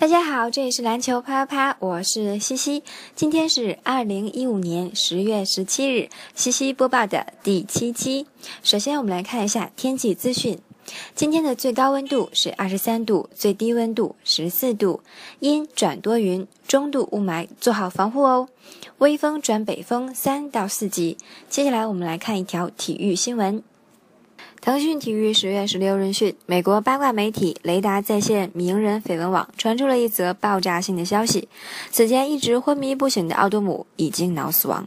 大家好，这里是篮球啪啪啪，我是西西。今天是二零一五年十月十七日，西西播报的第七期。首先，我们来看一下天气资讯。今天的最高温度是二十三度，最低温度十四度，阴转多云，中度雾霾，做好防护哦。微风转北风三到四级。接下来，我们来看一条体育新闻。腾讯体育十月十六日讯，美国八卦媒体雷达在线名人绯闻网传出了一则爆炸性的消息：此前一直昏迷不醒的奥多姆已经脑死亡，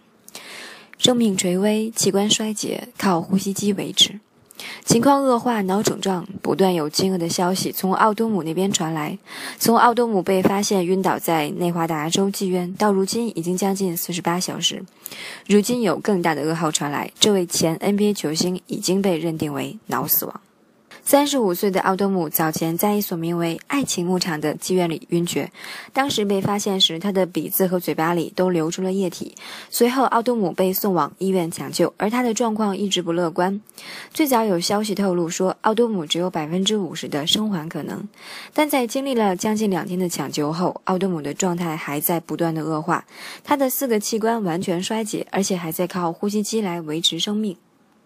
生命垂危，器官衰竭，靠呼吸机维持。情况恶化，脑肿胀，不断有惊愕的消息从奥多姆那边传来。从奥多姆被发现晕倒在内华达州妓院到如今，已经将近四十八小时。如今有更大的噩耗传来，这位前 NBA 球星已经被认定为脑死亡。三十五岁的奥多姆早前在一所名为“爱情牧场”的妓院里晕厥，当时被发现时，他的鼻子和嘴巴里都流出了液体。随后，奥多姆被送往医院抢救，而他的状况一直不乐观。最早有消息透露说，奥多姆只有百分之五十的生还可能，但在经历了将近两天的抢救后，奥多姆的状态还在不断的恶化，他的四个器官完全衰竭，而且还在靠呼吸机来维持生命。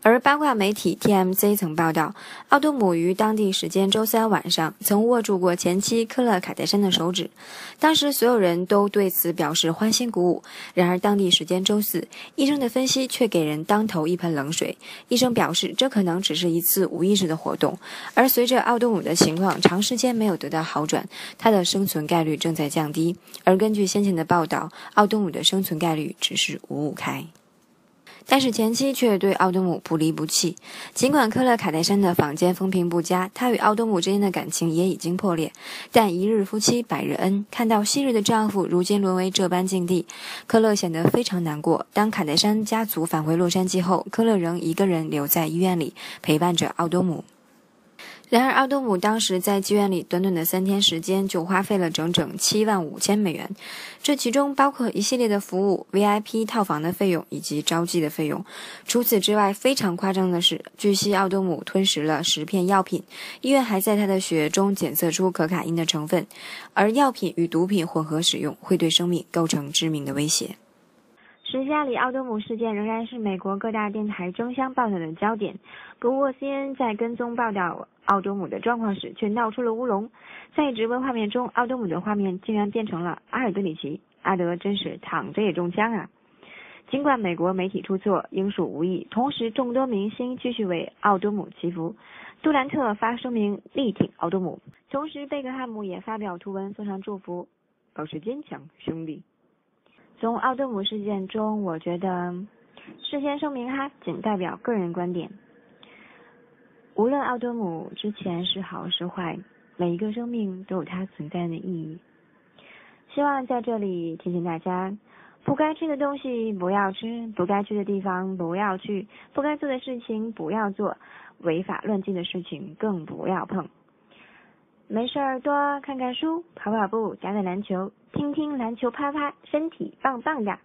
而八卦媒体 TMZ 曾报道，奥多姆于当地时间周三晚上曾握住过前妻科勒·卡戴珊的手指，当时所有人都对此表示欢欣鼓舞。然而，当地时间周四，医生的分析却给人当头一盆冷水。医生表示，这可能只是一次无意识的活动。而随着奥多姆的情况长时间没有得到好转，他的生存概率正在降低。而根据先前的报道，奥多姆的生存概率只是五五开。但是前妻却对奥多姆不离不弃。尽管科勒·卡戴珊的坊间风评不佳，她与奥多姆之间的感情也已经破裂。但一日夫妻百日恩，看到昔日的丈夫如今沦为这般境地，科勒显得非常难过。当卡戴珊家族返回洛杉矶后，科勒仍一个人留在医院里陪伴着奥多姆。然而，奥多姆当时在妓院里短短的三天时间就花费了整整七万五千美元，这其中包括一系列的服务、VIP 套房的费用以及招妓的费用。除此之外，非常夸张的是，据悉奥多姆吞食了十片药品，医院还在他的血液中检测出可卡因的成分，而药品与毒品混合使用会对生命构成致命的威胁。十加里奥多姆事件仍然是美国各大电台争相报道的焦点，不过 CNN 在跟踪报道。奥多姆的状况时，却闹出了乌龙。在直播画面中，奥多姆的画面竟然变成了阿尔德里奇。阿德真是躺着也中枪啊！尽管美国媒体出错，应属无意。同时，众多明星继续为奥多姆祈福。杜兰特发声明力挺奥多姆，同时贝克汉姆也发表图文送上祝福，保持坚强，兄弟。从奥多姆事件中，我觉得事先声明哈，仅代表个人观点。无论奥多姆之前是好是坏，每一个生命都有它存在的意义。希望在这里提醒大家：不该吃的东西不要吃，不该去的地方不要去，不该做的事情不要做，违法乱纪的事情更不要碰。没事儿多看看书，跑跑步，打打篮球，听听篮球啪啪，身体棒棒的。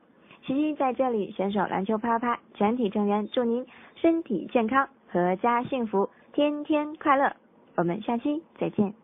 西西在这里，选手篮球啪啪全体成员祝您身体健康，阖家幸福。天天快乐，我们下期再见。